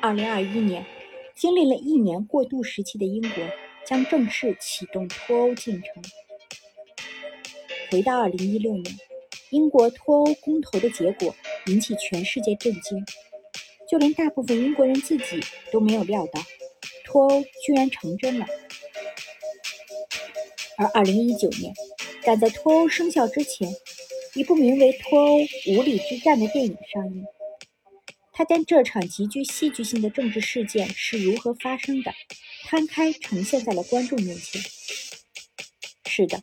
二零二一年，经历了一年过渡时期的英国将正式启动脱欧进程。回到二零一六年，英国脱欧公投的结果引起全世界震惊，就连大部分英国人自己都没有料到，脱欧居然成真了。而二零一九年，赶在脱欧生效之前，一部名为《脱欧无理之战》的电影上映。他将这场极具戏剧性的政治事件是如何发生的，摊开呈现在了观众面前。是的，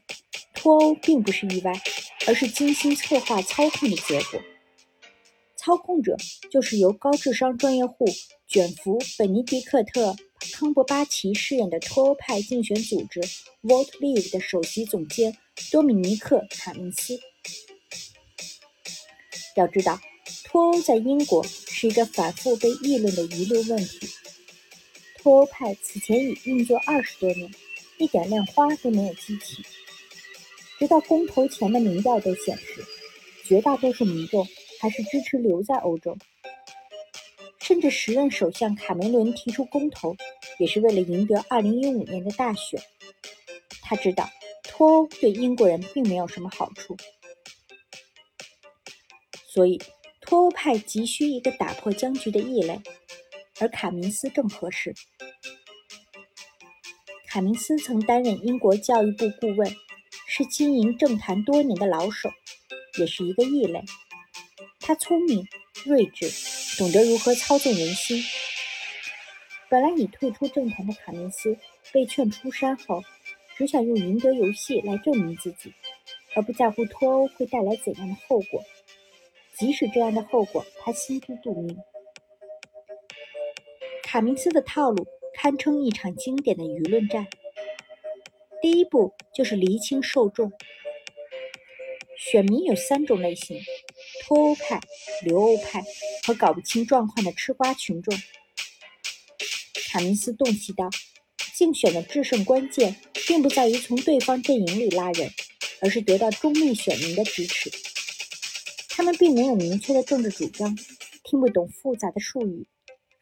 脱欧并不是意外，而是精心策划操控的结果。操控者就是由高智商专业户卷福本尼迪克特康伯巴奇饰演的脱欧派竞选组织 Vote Leave 的首席总监多米尼克卡明斯。要知道。脱欧在英国是一个反复被议论的舆论问题。脱欧派此前已运作二十多年，一点亮花都没有激起。直到公投前的民调都显示，绝大多数民众还是支持留在欧洲。甚至时任首相卡梅伦提出公投，也是为了赢得2015年的大选。他知道脱欧对英国人并没有什么好处，所以。脱欧派急需一个打破僵局的异类，而卡明斯正合适。卡明斯曾担任英国教育部顾问，是经营政坛多年的老手，也是一个异类。他聪明、睿智，懂得如何操纵人心。本来已退出政坛的卡明斯被劝出山后，只想用赢得游戏来证明自己，而不在乎脱欧会带来怎样的后果。即使这样的后果，他心知肚明。卡明斯的套路堪称一场经典的舆论战。第一步就是厘清受众。选民有三种类型：脱欧派、留欧派和搞不清状况的吃瓜群众。卡明斯洞悉到，竞选的制胜关键并不在于从对方阵营里拉人，而是得到中立选民的支持。他们并没有明确的政治主张，听不懂复杂的术语，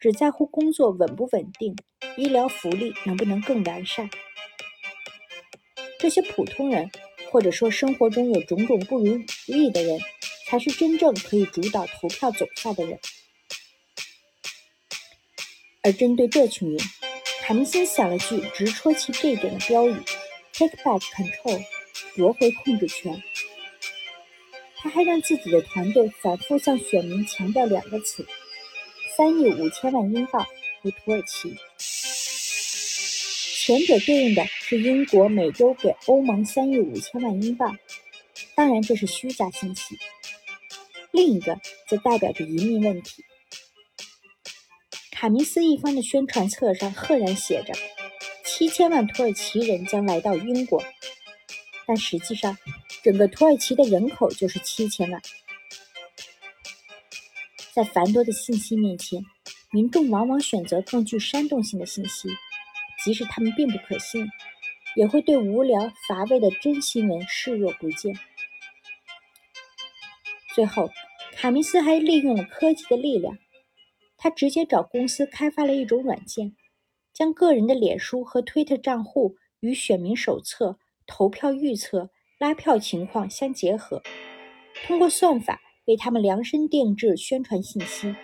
只在乎工作稳不稳定，医疗福利能不能更完善。这些普通人，或者说生活中有种种不如意的人，才是真正可以主导投票走向的人。而针对这群人，卡明森想了句直戳其这点的标语：“Take back control，夺回控制权。”他还让自己的团队反复向选民强调两个词：三亿五千万英镑和土耳其。前者对应的是英国每周给欧盟三亿五千万英镑，当然这是虚假信息；另一个则代表着移民问题。卡明斯一方的宣传册上赫然写着：七千万土耳其人将来到英国，但实际上。整个土耳其的人口就是七千万，在繁多的信息面前，民众往往选择更具煽动性的信息，即使他们并不可信，也会对无聊乏味的真新闻视若不见。最后，卡明斯还利用了科技的力量，他直接找公司开发了一种软件，将个人的脸书和推特账户与选民手册、投票预测。拉票情况相结合，通过算法为他们量身定制宣传信息。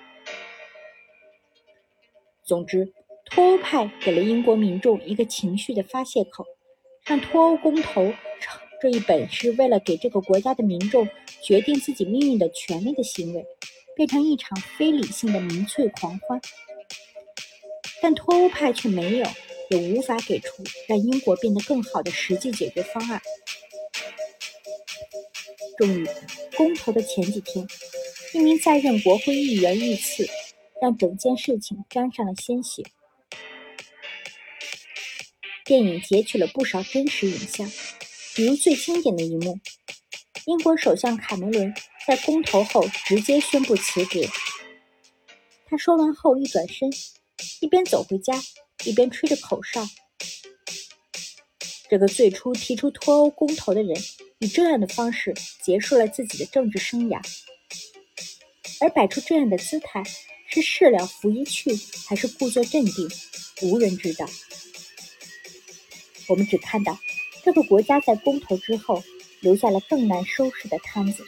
总之，脱欧派给了英国民众一个情绪的发泄口，让脱欧公投这一本是为了给这个国家的民众决定自己命运的权利的行为，变成一场非理性的民粹狂欢。但脱欧派却没有，也无法给出让英国变得更好的实际解决方案。终于，公投的前几天，一名在任国会议员遇刺，让整件事情沾上了鲜血。电影截取了不少真实影像，比如最经典的一幕：英国首相卡梅伦在公投后直接宣布辞职。他说完后一转身，一边走回家，一边吹着口哨。这个最初提出脱欧公投的人，以这样的方式结束了自己的政治生涯。而摆出这样的姿态，是事了拂衣去，还是故作镇定，无人知道。我们只看到这个国家在公投之后留下了更难收拾的摊子。